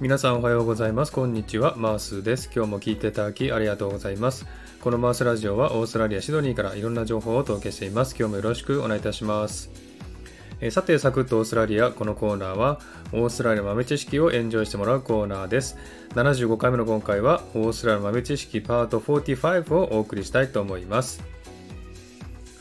皆さんおはようございます。こんにちは。マースです。今日も聞いていただきありがとうございます。このマースラジオはオーストラリア・シドニーからいろんな情報をお届けしています。今日もよろしくお願いいたします。えさて、サクッとオーストラリア。このコーナーはオーストラリア豆知識をエンジョイしてもらうコーナーです。75回目の今回はオーストラリア豆知識パート45をお送りしたいと思います。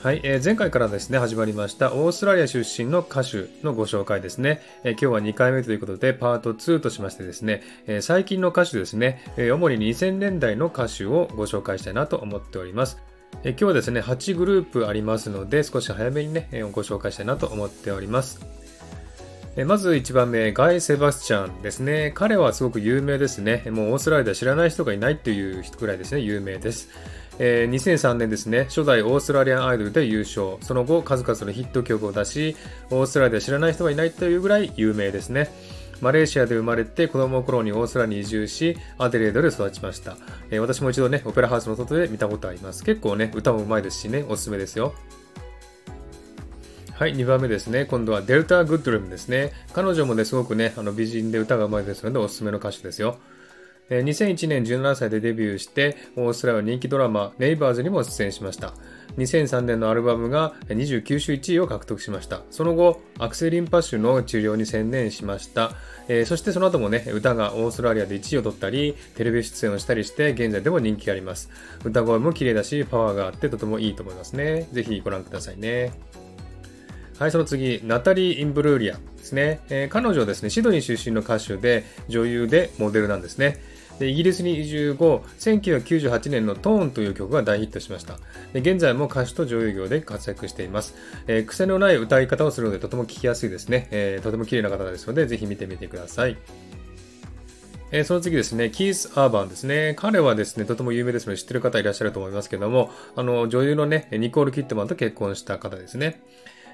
はい、えー、前回からですね、始まりましたオーストラリア出身の歌手のご紹介ですね。えー、今日は2回目ということで、パート2としましてですね、えー、最近の歌手ですね、え主に2000年代の歌手をご紹介したいなと思っております。え今日はですね、8グループありますので、少し早めにね、えご紹介したいなと思っております。まず1番目、ガイ・セバスチャンですね。彼はすごく有名ですね。もうオーストラリアで知らない人がいないっていう人くらいですね、有名です。えー、2003年ですね、初代オーストラリアンアイドルで優勝。その後、数々のヒット曲を出し、オーストラリアで知らない人はいないというぐらい有名ですね。マレーシアで生まれて子供の頃にオーストラリアに移住し、アデレードで育ちました。えー、私も一度ね、オペラハウスの外で見たことあります。結構ね、歌も上手いですしね、おすすめですよ。はい、2番目ですね。今度はデルタ・グッドルムですね。彼女もね、すごくね、あの美人で歌が上手いですので、おすすめの歌手ですよ。2001年17歳でデビューして、オーストラリア人気ドラマ、ネイバーズにも出演しました。2003年のアルバムが29週1位を獲得しました。その後、アクセリンパッシュの治療に専念しました。そしてその後もね、歌がオーストラリアで1位を取ったり、テレビ出演をしたりして、現在でも人気があります。歌声も綺麗だし、パワーがあってとてもいいと思いますね。ぜひご覧くださいね。はい、その次、ナタリー・インブルーリアですね。えー、彼女はですね、シドニー出身の歌手で、女優でモデルなんですね。でイギリスに移住後、1998年のトーンという曲が大ヒットしました。で現在も歌手と女優業で活躍しています、えー、癖のない歌い方をするのでとても聴きやすいですね。えー、とても綺麗な方ですので、ぜひ見てみてください。えー、その次ですね、キース・アーバンですね。彼はですね、とても有名ですので知ってる方いらっしゃると思いますけども、あの、女優のね、ニコール・キットマンと結婚した方ですね。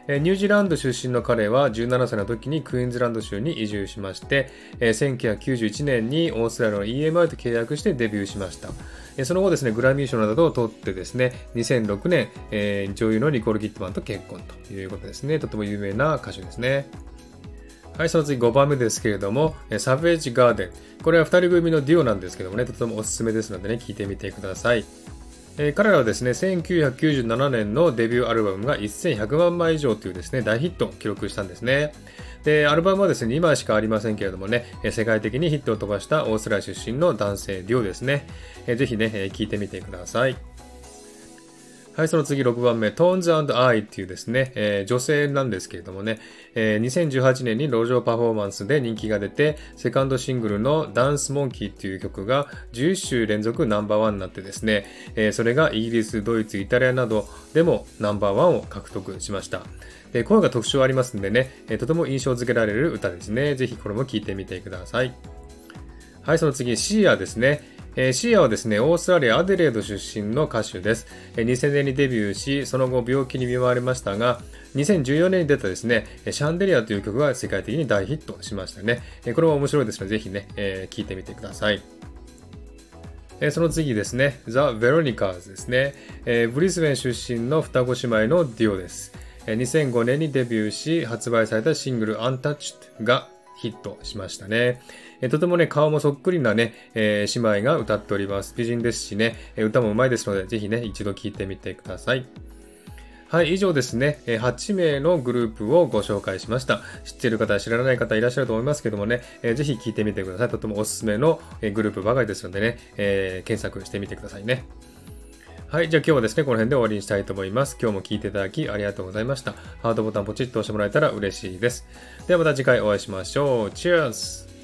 ニュージーランド出身の彼は17歳の時にクイーンズランド州に移住しまして、1991年にオーストラリアの EMI と契約してデビューしました。その後ですね、グラミー賞などを取ってですね、2006年、女優のニコール・キットマンと結婚ということですね。とても有名な歌手ですね。はい、その次5番目ですけれども、サベージ・ガーデン。これは2人組のデュオなんですけどもね、とてもおすすめですのでね、聞いてみてください。えー、彼らはですね、1997年のデビューアルバムが1100万枚以上というですね、大ヒットを記録したんですね。で、アルバムはですね、2枚しかありませんけれどもね、世界的にヒットを飛ばしたオーストラリア出身の男性デュオですね。えー、ぜひね、聞いてみてください。はい、その次6番目、Tones I っていうですね、えー、女性なんですけれどもね、えー、2018年に路上パフォーマンスで人気が出て、セカンドシングルのダンスモンキーっていう曲が11週連続ナンバーワンになってですね、えー、それがイギリス、ドイツ、イタリアなどでもナンバーワンを獲得しました。で声が特徴ありますんでね、え、とても印象付けられる歌ですね。ぜひこれも聴いてみてください。はい、その次、シーアですね。えー、シーアはですね、オーストラリア・アデレード出身の歌手です。えー、2000年にデビューし、その後病気に見舞われましたが、2014年に出たですね、シャンデリアという曲が世界的に大ヒットしましたね。えー、これも面白いですので、ぜひね、えー、聴いてみてください。えその次ですね、ザ・ヴェロニカーズですね、え、ブリスベン出身の双子姉妹のデュオです。2005年にデビューし、発売されたシングル Untouched がヒットしましたね。えとてもね、顔もそっくりなね、えー、姉妹が歌っております。美人ですしね、え歌も上手いですので、ぜひね、一度聴いてみてください。はい、以上ですね、8名のグループをご紹介しました。知っている方、知らない方いらっしゃると思いますけどもね、えー、ぜひ聞いてみてください。とてもおすすめのグループばかりですのでね、えー、検索してみてくださいね。はい。じゃあ今日はですね、この辺で終わりにしたいと思います。今日も聴いていただきありがとうございました。ハートボタンポチッと押してもらえたら嬉しいです。ではまた次回お会いしましょう。Cheers!